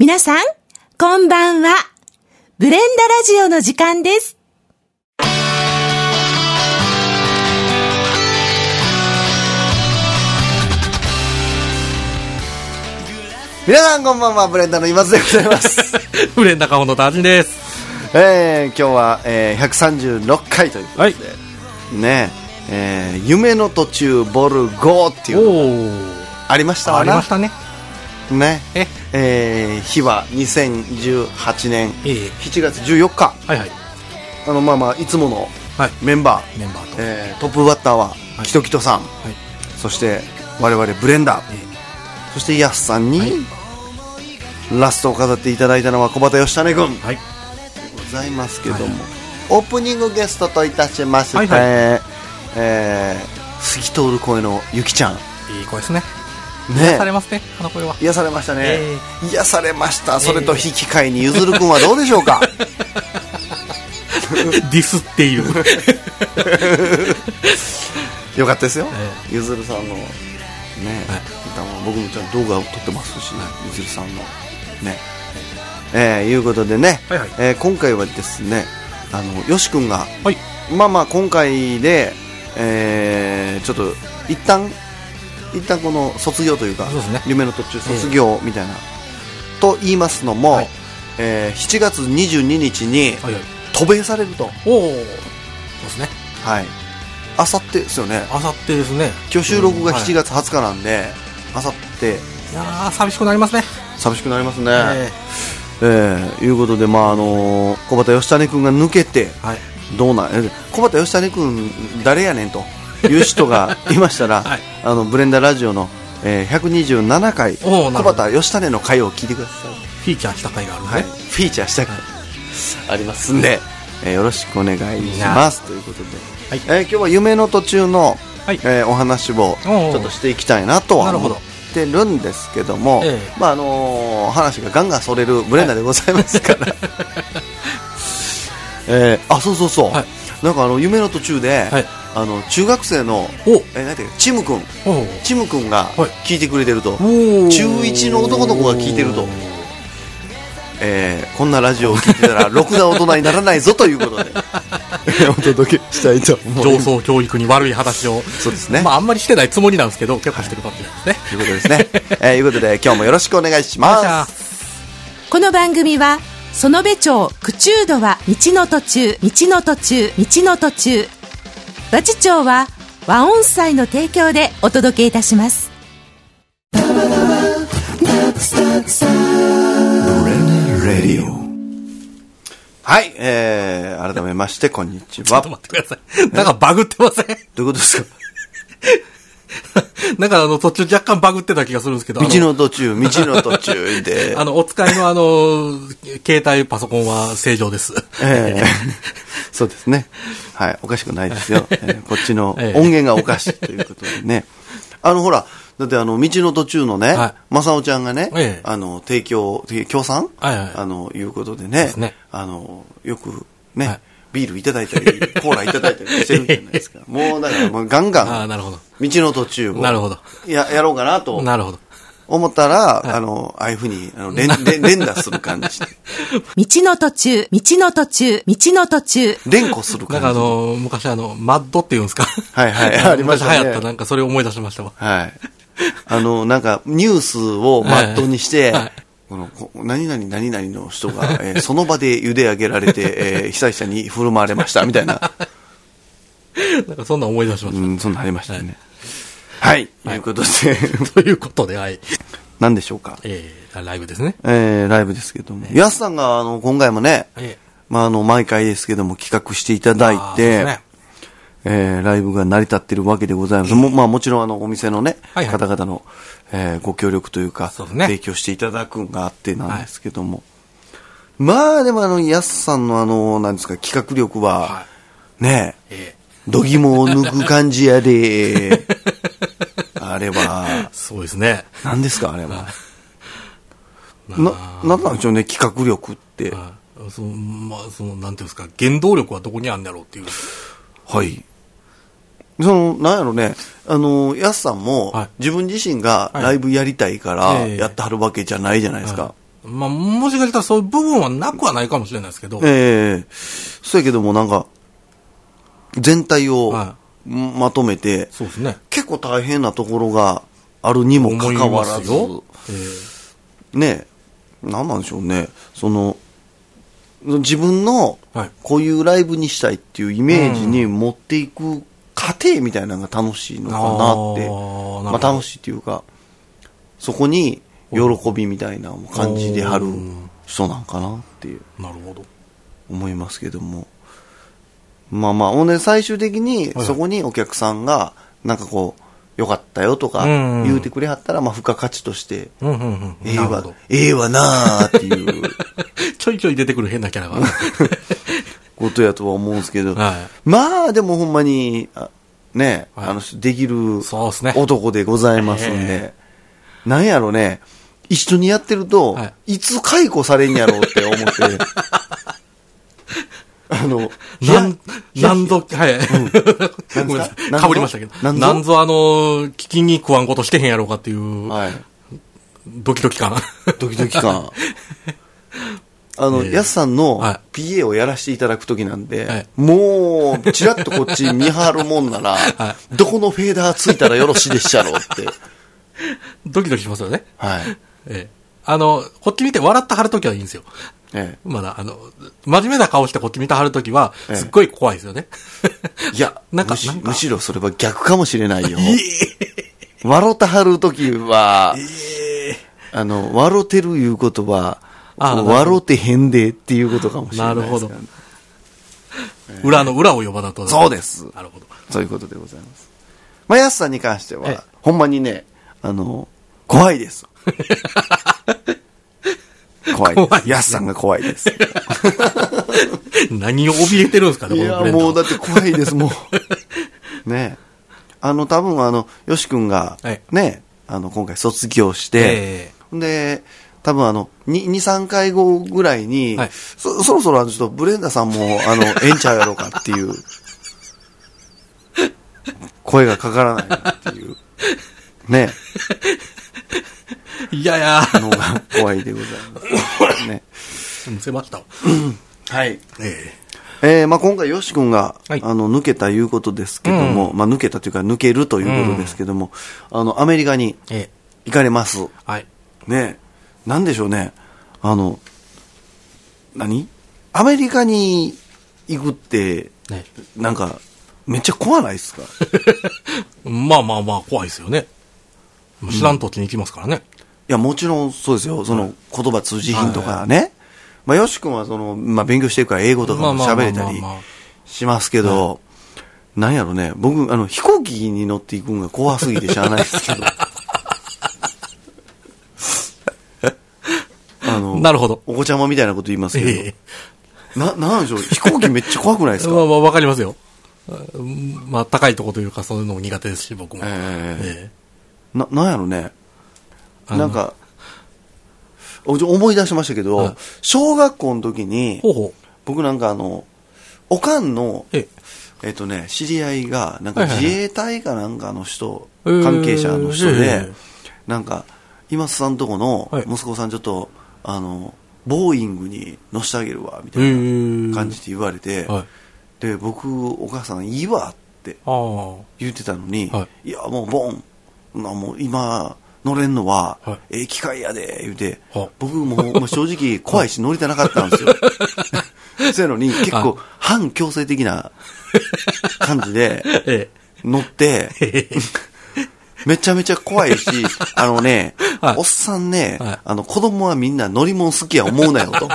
皆さん、こんばんは。ブレンダラジオの時間です。皆さんこんばんは、ブレンダーの今津でございます。フレンダカホのタジンです。えー、今日は、えー、136回ということで、ねえー夢の途中ボル5っていうのおありましたわなありましたね。ね。え？えー、日は2018年ええ。7月14日。はいはい。あのまあまあいつものはい。メンバー、メンバーと。えートップバッターははい。キトキトさん、はい。そして我々ブレンダー、えそしてヤスさんに、はい。ラストを飾っていただいたのは小畑義種君。はい。ございますけども、はいオープニングゲストといたしまして、はいはい。えー透き通る声のゆきちゃん。いい声ですね。ね。癒されますね、あの声は。癒されましたね、え癒されました。それと引き換えにゆずるくんはどうでしょうか？ディスっている。よかったですよ、えゆずるさんのね、はい。歌も僕もちゃんと動画を撮ってますし、ゆずるさんのね。えーいうことでね、はいはい。えー今回はですねあのよし君がはい。まあまあ今回で、えーちょっと一旦一旦この卒業というかね夢の途中卒業みたいな、と言いますのも、はいえー7月22日にはいはい。渡米されるとおお。そうですね。はいあさってですよねあさってですね。今日収録がうんはい7月20日なんであさっていやー、寂しくなりますね。寂しくなりますね、ええーいうことで、まああの小畑義種君が抜けてーはい。どうなんえ小畑義種君誰やねんという人がいましたら、はい。あのブレンダラジオの、えー127回小畑義種の回を聞いてくださフィーチャーした回があるい、はい。フィーチャーした回。ありますんで、えーよろしくお願いします。ということで、はい。えー今日は夢の途中の、はい。えーお話をちょっとしていきたいなとは思ってるんですけども、ええ。まああのー話がガンガンそれるブレンダーでございますから、えーあそうそうそう、はい。なんかあの夢の途中で、はいあの中学生のお。えーなんていうかチム君。チム君がはい。聞いてくれてると、おー。中一の男の子が聞いてると。えーこんなラジオを聞いてたら ろくな大人にならないぞということで。お届けしたいと思い上層教育に悪い話を。そうですね、まあ、あんまりしてないつもりなんですけど、結構してるかもしれないですね。ということですね、えー、いうことで今日もよろしくお願いします。この番組は、園部町口中度は道の途中、道の途中、道の途中。和知町は和音祭の提供でお届けいたします。はい、えー、改めましてこんにちはちょっと待ってください。なんかバグってません？どういうことですか？なんかあの途中若干バグってた気がするんですけど。あ道の途中道の途中で あの、お使いのあの、携帯パソコンは正常です。ええ そうですね。はい、おかしくないですよ。ええこっちのええ音源がおかしいということでね。あの、ほら、だってあの、道の途中のね、はいまさおちゃんがね、ええあの、提供、提協賛はいはいあの、いうことでね、ねあの、よくね、はいビールいただいたり、コーラいただいたりしてるじゃないですか。もうだから、もうガンガン、なるほど。道の途中をなるほど。や、やろうかなとなるほど。思ったら、あの、ああいうふうに、あの、連、連連打する感じで。道の途中、道の途中、道の途中。連呼するなん感じで。かあの、昔あの、マッドっていうんですか？はいはいありましたね昔流行った、なんかそれを思い出しましたわ。はい。あの、なんか、ニュースをマットにして、はいこの、こ何々何々の人が、えーその場で茹で上げられて、えー被災者に振る舞われました、みたいな。なんかそんな思い出しましうん、そんなんありましたね。はい。ということで、た。ということで、はい。何でしょうか。えー、ライブですね。えー、ライブですけども。やすさんが、あの、今回もね、えまあ、あの、毎回ですけども、企画していただいて、えーライブが成り立ってるわけでございます。もまあもちろんあのお店のね、はいはい方々の、えーご協力というかね提供していただくんがあってなんですけども。まあでもあの、やすさんのあの、なんですか、企画力は、はねえ度肝を抜く感じやで、あれはえ、そうですね。何ですかあれは。な、なんなんでしょうね、企画力って。あその、まあ、その、なんていうんですか、原動力はどこにあるんだろうっていう。はい。その、なんやろね、あの、やすさんも、はい。自分自身がはい。ライブやりたいから、ええ。やってはるわけじゃないじゃないですか。はまあ、もしかしたらそういう部分はなくはないかもしれないですけど。ええそうやけどもなんか、全体をはまとめて、そうですね。結構大変なところがあるにもかかわらず、思いますよ。えね、なんなんでしょうね、その、自分のはい。こういうライブにしたいっていうイメージに持っていく過程みたいなのが楽しいのかなって、まあ楽しいっていうか、そこに喜びみたいなのを感じではる人なんかなっていうえなるほど。思いますけども。まあまあ、ほんで最終的にはいそこにお客さんが、なんかこう、よかったよとかうん言うてくれはったら、まあ付加価値として。ええわええわなーっていう ちょいちょい出てくる変なキャラが。ことやとは思うんですけど、はまあでもほんまに、あね、はいあの、できる。男でございますんで、えなんやろね、一緒にやってると、、はいつ解雇されんやろうって思って、あの、なん、なんぞ、は い。なんごめんなぞさい。かぶりましたけど。なんぞ？なんぞあの、聞きに食わんことしてへんやろうかっていう、はい。ドキドキ感。ドキドキ感。あの、ええやすさんのは PA をやらせていただくときなんで、はいもう、ちらっとこっち見張るもんなら、はどこのフェーダーついたらよろしいでっしゃろうって。ドキドキしますよね。はい。ええ。あの、こっち見て笑ってはるときはいいんですよ。えまだ、あの、真面目な顔してこっち見てはるときは、ええすっごい怖いですよね。え、いや、なんかむしろそれは逆かもしれないよ。笑ってはるときは、あの、笑てるいうことは、笑ってへんでっていうことかもしれないねなる裏の裏を呼ばなと。そうです。なるほど。そういうことでございます。まあ、やすさんに関しては、はいほんまにね、あの、怖いです。怖いです。怖いねやすさんが怖いです。何を怯えてるんですかね、いや、もうだって怖いです、もう。ねあの、多分あの、よし君がはい、ね、あの、今回卒業して、えで、多分あの、2、2 3回後ぐらいに、はいそそろそろあのちょっとブレンダーさんも、あの、ええんちゃうやろうかっていう、声がかからないなっていう、ね、えいやいや、のが怖いでございます。ね。むせましたわ。はい。ええー、まあ今回よし君が、はいあの、抜けたいうことですけども、まあ抜けたというか抜けるということですけども、あの、アメリカにええ行かれます。えはい。ねなんでしょうね。あの、何？アメリカに行くって、ねなんか、めっちゃ怖ないですか？まあまあまあ、怖いですよね。知らん土地に行きますからね。いや、もちろんそうですよ。その、言葉通じひんとかね。まあ、よし君はその、まあ、勉強してるから英語とかも喋れたりしますけど、なんやろね、僕、あの、飛行機に乗っていくんが怖すぎてしゃあないですけど。あの、なるほど。お子ちゃまみたいなこと言いますけど、ええ。な、なんでしょう、飛行機めっちゃ怖くないですか？まあまあ、わかりますよ。うんまあ、高いとこというか、そういうのも苦手ですし、僕も。ええな、なんやろね。なんか、思い出しましたけど、はい。小学校の時にえ、ほうほ僕なんかあの、おかんの、う。え。えっとね、知り合いが、なんか自衛隊かなんかの人、えー。関係者の人えでえ、なんか、今津さんとこのはい。息子さんちょっと、あの、ボーイングに乗せてあげるわ、みたえいなー。感じで言われて、はい。で、僕、お母さんいいわって。言ってたのに、、はい。や、もうボン、なもう今、乗れんのは、はい。ええ機会やで、言うて、は僕ももう正直 怖いし乗りたなかったんですよ。そうやのに結構反強制的な感じで え乗って、めちゃめちゃ怖いし、あのね、はいおっさんね、はいあの子供はみんな乗り物好きや思うなよと。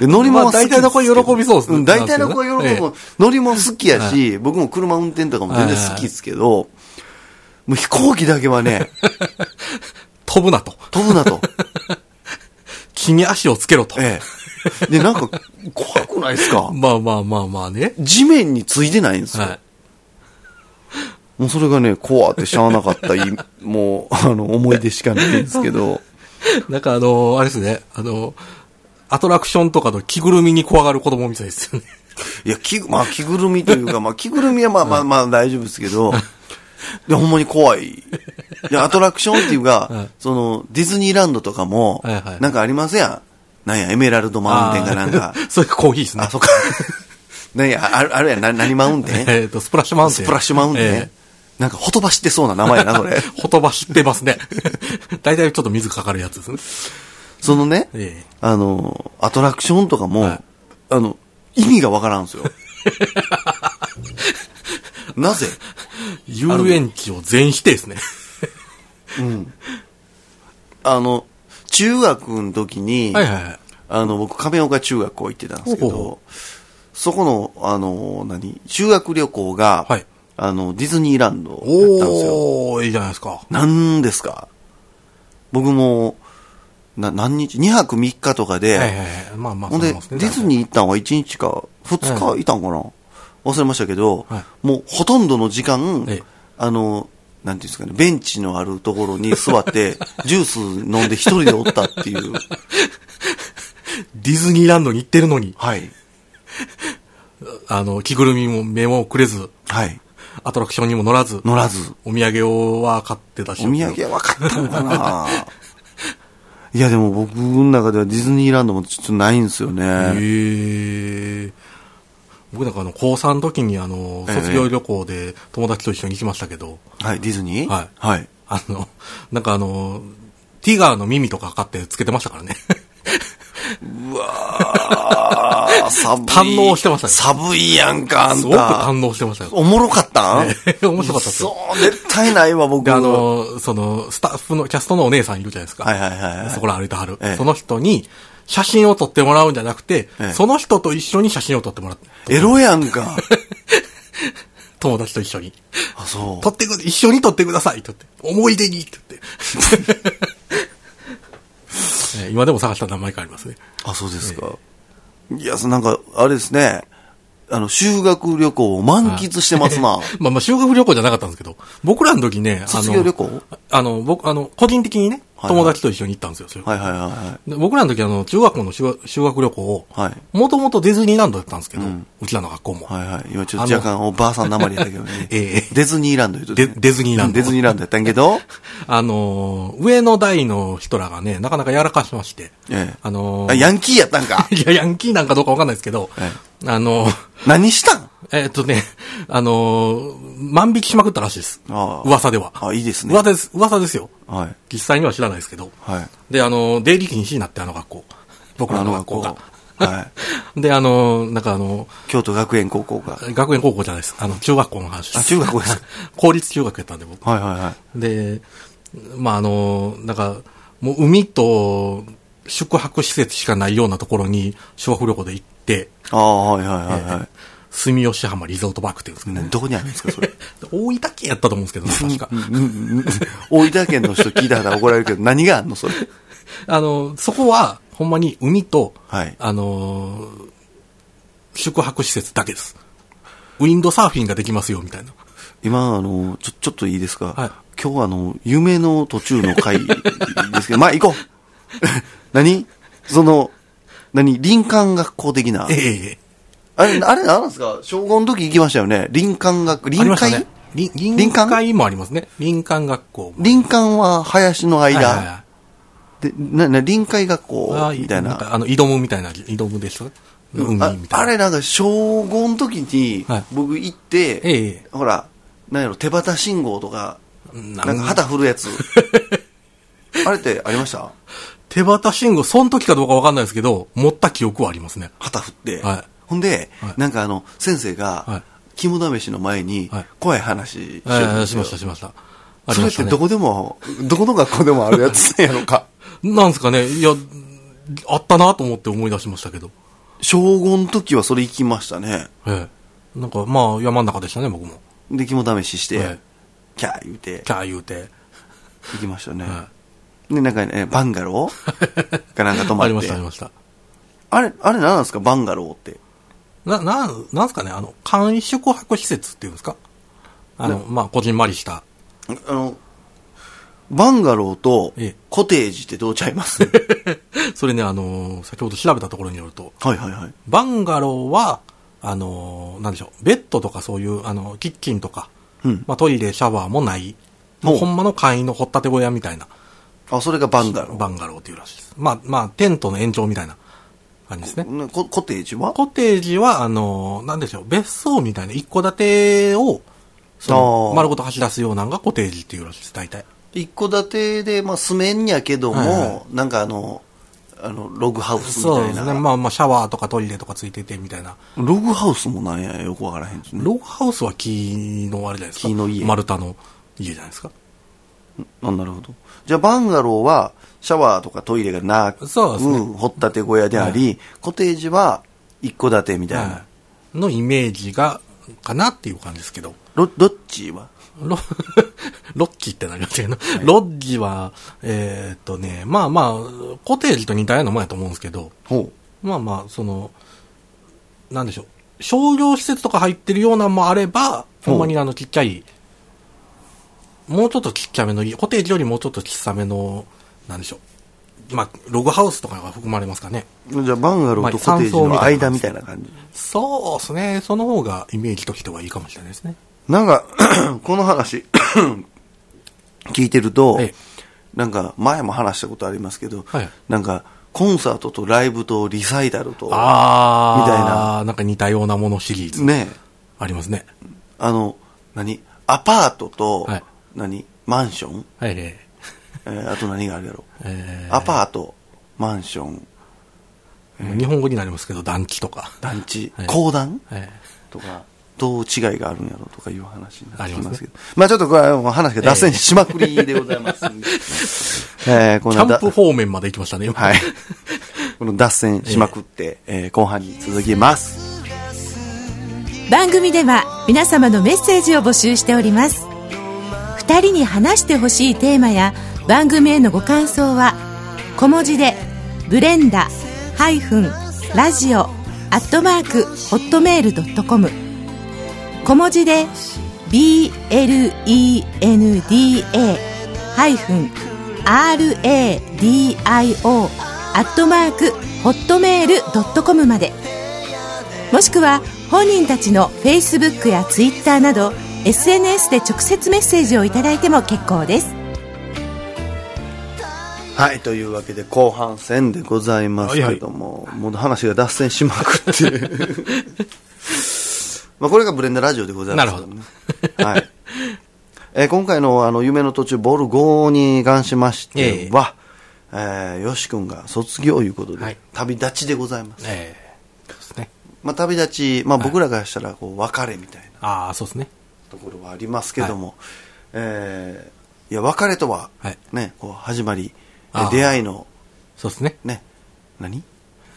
で乗り物好きまあ大体の子喜びそうっすねん大体の子喜びえ。乗り物好きやし、僕も車運転とかも全然好きですけど、もう飛行機だけはね、飛ぶなと。飛ぶなと。地に足をつけろと。ええ。で、なんか、怖くないですか？まあまあまあまあね。地面についてないんですよ。はい。もうそれがね、怖ってしゃあなかったい、もう、あの、思い出しかないんですけど、なんかあの、あれですね、あの、アトラクションとかの着ぐるみに怖がる子供みたいですよね。いや、着ぐ、まあ、着ぐるみというか、まあ、着ぐるみはまあ まあまあ大丈夫ですけど、で、ほんまに怖いで、アトラクションっていうか、はいその、ディズニーランドとかも、はいはいなんかありますやん。なんや、エメラルドマウンテンかなんか。それコーヒーですね。あ、そっか。なんや、あるあるやん、な何マウンテン？えっと、スプラッシュマウンテン。スプラッシュマウンテン、えなんか、ほとばしってそうな名前やな、それ。えほとばしってますね。大体ちょっと水かかるやつですね。そのね、ええあの、アトラクションとかも、はいあの、意味がわからんすよ。なぜ？遊園地を全否定ですね。あの、中学の時に、はいはいはい。あの、僕、亀岡中学校行ってたんですけど、ほうほそこの、あの、何？修学旅行が、はいあの、ディズニーランドだったんですよ。おー、いいじゃないですか。何ですか？僕も、な、何日 ?2 泊3日とかで、はいはいはい。まあまあ、ほんで、ディズニー行ったんは1日か2日いたんかな、忘れましたけど、はいもうほとんどの時間、ええあの、なんていうんですかね、ベンチのあるところに座って、ジュース飲んで一人でおったっていう。ディズニーランドに行ってるのに、はい。あの、着ぐるみも目もくれず、はい。アトラクションにも乗らず、乗らず。お土産をは買ってたし。お土産は分かったのかな？いや、でも僕の中ではディズニーランドもちょっとないんですよね。へえ。僕なんかあの、高3の時にあの、ええ卒業旅行で友達と一緒に行きましたけど、はい、ディズニー？はいはい。あの、なんかあの、ティガーの耳とか買ってつけてましたからね。うわー寒い。堪能してましたね寒いやんか、あんた。すごく堪能してましたよ。おもろかった？んええ面白かったですよそう、絶対ないわ、僕。で、あの、その、スタッフの、キャストのお姉さんいるじゃないですか。はいはいはいはいそこら歩いてはる。ええその人に、写真を撮ってもらうんじゃなくて、ええその人と一緒に写真を撮ってもらって、エロやんか。友達と一緒に。あ、そう。撮ってく、一緒に撮ってくださいって言って。思い出にって言って。え え 今でも探したら何枚かありますね。あ、そうですか。いや、そなんか、あれですね。あの、修学旅行を満喫してますな。まあまあ修学旅行じゃなかったんですけど、僕らの時ね、あの卒業旅行？あの、僕、あの、個人的にね、友達と一緒に行ったんですよ、それ。はいはいはいはで僕らの時あの、中学校の修学旅行を、はい。もともとディズニーランドだったんですけど、うちらの学校も。い。はいはい。今ちょっと若干おばあさんなまりやったけどね。ええ。ディズニーランド言うとデディズニーランド。うんディズニーランドやったんやけど、あのー上の代の人らがね、なかなかやらかしまして、ええ。あのヤンキーやったんか。いや、ヤンキーなんかどうかわかんないですけど、え。あのー何したん？えーっとね、あのー万引きしまくったらしいです。噂では。あ、いいですね。噂です、噂ですよ。はい。実際には知らないですけど。はい。で、あのー出入り禁止になって、あの学校。僕らの学校が。はい。で、あのーなんかあの京都学園高校が。ー学園高校じゃないです。あの、中学校の話です。あ中学校ですか 公立中学やったんで、僕。はいはいはい。で、まあ、あの、なんか、もう海と宿泊施設しかないようなところに修学旅行で行って、ああ、はいはいはいはい。住吉浜リゾートパークって言うんですけど、ねどこにあるんですか、それ？大分県やったと思うんですけど、確か。大分県の人聞いたら怒られるけど、何があんの、それ？あの、そこは、ほんまに海と、はいあの、宿泊施設だけです。ウィンドサーフィンができますよ、みたいな。今、あの、ちょ、ちょっといいですか？はい今日はあの、夢の途中の回ですけど、まあ行こう。何？その、何？林間学校的な？ええあれ、あれ何なんですか？小5の時行きましたよね。林間学、あり臨海、ましたね。林林林間？会もありますね。林間学校も。林間は林の間。はいはいはいで、な、な、臨海学校あみたいな。あの、挑むみたいな、挑むでしたあいな。あれなんか小5の時にはい僕行って、ええほら、なんやろ、手旗信号とか、ななんか旗振るやつ。あれってありました？手旗信号、その時かどうかわかんないですけど、持った記憶はありますね。旗振って。はいほんで、はいなんかあの、先生はいが、肝試しの前にはい、怖い話しよええるんですよしました、しました。あそれってど。こでも、どこの学校でもあるやつ なんやろか。なんですかね、いや、あったなと思って思い出しましたけど。小5の時はそれ行きましたね。ええ。なんか、まあ、山の中でしたね、僕も。で、肝試しして、はいキャー言うて、キャー言うて。行きましたね。はで、なんかね、バンガローかなんか泊まって。ありました、ありました。あれ、あれ何なんですか？バンガローって。な、なん、なんすかね、あの、簡易宿泊施設っていうんですか？あの、まあ、こじんまりした。あの、バンガローとええコテージってどうちゃいます？それね、あの、先ほど調べたところによると、はいはいはい。バンガローは、あの、なんでしょう、ベッドとかそういう、あの、キッチンとか、うんまあ、トイレ、シャワーもない。もうほんまの簡易の掘ったて小屋みたいな。あ、それがバンガロー。バンガローっていうらしいです。まあ、まあ、テントの延長みたいな感じですね。ねココテージは？コテージは、あの、なんでしょう、別荘みたいな一戸建てを、その丸ごと走らすようなのがコテージっていうらしいです、大体。一戸建てで、まあ、住めんやけども、はいはなんかあの、あの、ログハウスみたいな。そうですね。まあまあ、シャワーとかトイレとかついててみたいな。ログハウスもなんやよくわからへんですね。ログハウスは木のあれじゃないですか。木の家丸太の家じゃないですか。あなるほど。じゃあ、バンガローは、シャワーとかトイレがなく、そうですね。掘ったて小屋であり、コテージは一戸建てみたいな。はいのイメージが、かなっていう感じですけど。ロどっちは？ロ、ロッキーって何が違うの、ロッジは、えーっとね、まあまあ、コテージと似たようなもんやと思うんですけど、ほまあまあ、その、なんでしょう。商業施設とか入ってるようなのもあれば、ほんまにあのちっちゃい、もうちょっとちっちゃめの家、コテージよりもうちょっと小さめの、なんでしょう。まあ、ログハウスとかが含まれますかね。う。じゃあ、バンガローとコテージの間みたいな感じ。そうですね。その方がイメージとしてはいいかもしれないですね。なんか、この話、聞いてると、ええなんか、前も話したことありますけど、はいなんか、コンサートとライブとリサイタルと、ああ、みたいな。なんか似たようなものシリーズ。ね、ありますね。あの、何？アパートと、はい何？マンション、はい、ええーあと何があるやろ？ーえアパート、マンション、ー日本語になりますけど、団地とか。団地、はい公団？えとか、どう違いがあるんやろとかいう話になってきますけど。あまあちょっとこれはもう話が脱線しまくりでございますんで。えーこーキャンプ方面まで行きましたね、今。はい。この脱線しまくって、えー後半に続きます。番組では皆様のメッセージを募集しております2人に話してほしいテーマや番組へのご感想は小文字で「ブレンダハイフンラジオ」アットマークホットメールドットコム小文字で「BLENDA ハイフン RADIO」アットマークホットメールドットコムまで。もしくは本人たちの Facebook や Twitter など SNS で直接メッセージをいただいても結構です。はい、というわけで後半戦でございますけども、もう話が脱線しまくって。まあこれがブレンダラジオでございますけどね。はい。えー今回のあの夢の途中ボール5に関しましては、えーよし君が卒業いうことで、はい旅立ちでございます。えーそうですね。まあ旅立ち、まあ僕らからしたらこう別れみたいなああ、そうですね。ところはありますけども、えーいや別れとは、はいね、こう始まり、出会いの。そうですね。ね、何？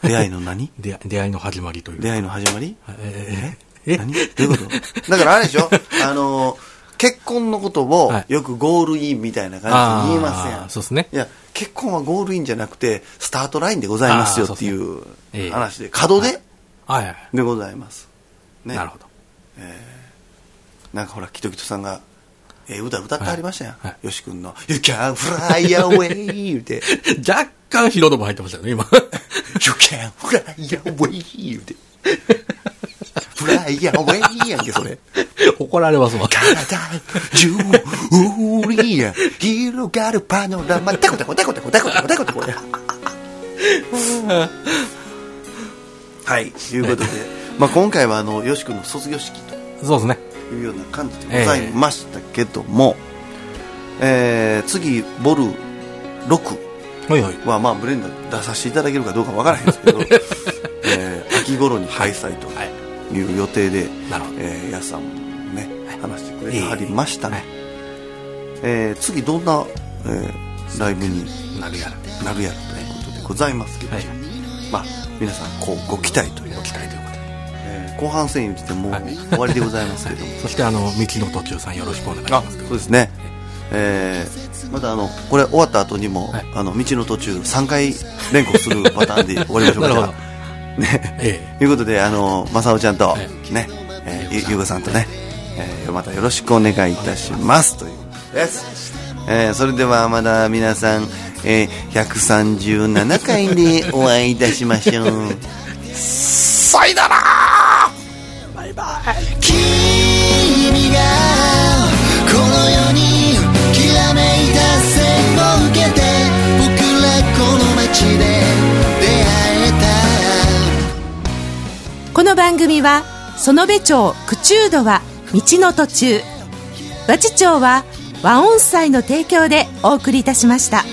出会いの何？出会出会いの始まりという。出会いの始まり？えー、え？何？どういうこと？だからあれでしょ？あの、結婚のことをはい。よくゴールインみたいな感じで言いますやん。そうですね。いや、結婚はゴールインじゃなくて、スタートラインでございますよっていうええ。話で、角ではい。はい。でございます。ね。なるほど。なんかほら、キトキトさんが、ええ歌歌ってありましたやん。はいはよし君の、You can fly away 言うて、若干ヒロドも入ってましたよね、今。You can fly away 言うて。fly away やんけ、それ。怒られますわ。体中に広がるパノラマタコタコタコタコタコタコタコタコはいということで、まあ、今回はあのよし君の卒業式とそうですね。いうような感じでございましたけども、えー次ボル6はいはい。はまあブレンダー出させていただけるかどうかわからへんですけど、えー秋頃に開催とはい。いう予定で、なるほどえー、やすさんもね、話してくれてはりましたね。はいえー次どんな、えーライブになるやら。なるやらということでございますけど、はい。まあ、皆さんこうご期待というご期待と後半戦言ってもうはい。終わりでございますけども、そして、あの、道の途中さんよろしくお願いしあます。そうですね、えーまたあのこれ終わった後にも、はい。あの道の途中3回連呼するパターンで終わりましょうか。ね。えということで、あの、正雄ちゃんと、はいね、えーゆゆうごさんとね、えーまたよろしくお願いいたします。ということです。えーそれではまだ皆さん、えー137回でお会いいたしましょう。さよならこの番組は園部町九中度は道の途中和知町は和音祭の提供でお送りいたしました。